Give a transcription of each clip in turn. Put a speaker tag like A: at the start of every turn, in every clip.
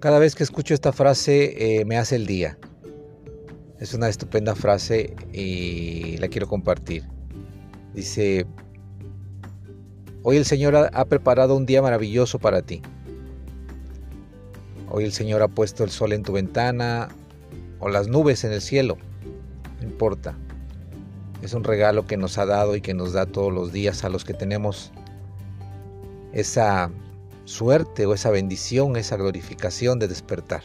A: Cada vez que escucho esta frase eh, me hace el día. Es una estupenda frase y la quiero compartir. Dice, hoy el Señor ha preparado un día maravilloso para ti. Hoy el Señor ha puesto el sol en tu ventana o las nubes en el cielo. No importa. Es un regalo que nos ha dado y que nos da todos los días a los que tenemos esa suerte o esa bendición, esa glorificación de despertar.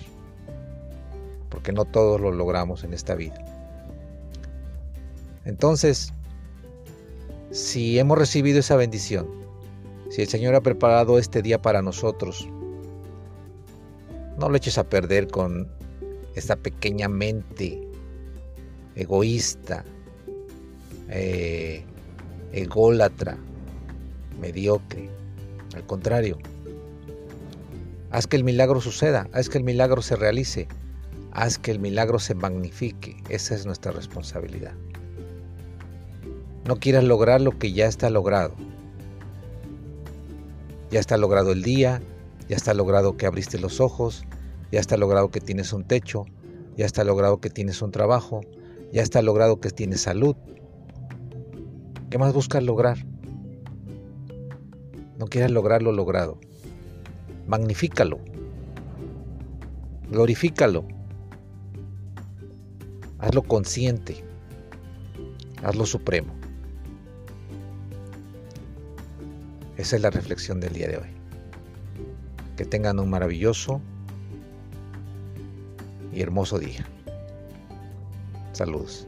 A: Porque no todos lo logramos en esta vida. Entonces, si hemos recibido esa bendición, si el Señor ha preparado este día para nosotros, no lo eches a perder con esta pequeña mente egoísta, eh, ególatra, mediocre. Al contrario, Haz que el milagro suceda, haz que el milagro se realice, haz que el milagro se magnifique. Esa es nuestra responsabilidad. No quieras lograr lo que ya está logrado. Ya está logrado el día, ya está logrado que abriste los ojos, ya está logrado que tienes un techo, ya está logrado que tienes un trabajo, ya está logrado que tienes salud. ¿Qué más buscas lograr? No quieras lograr lo logrado magnifícalo, glorifícalo, hazlo consciente, hazlo supremo. Esa es la reflexión del día de hoy. Que tengan un maravilloso y hermoso día. Saludos.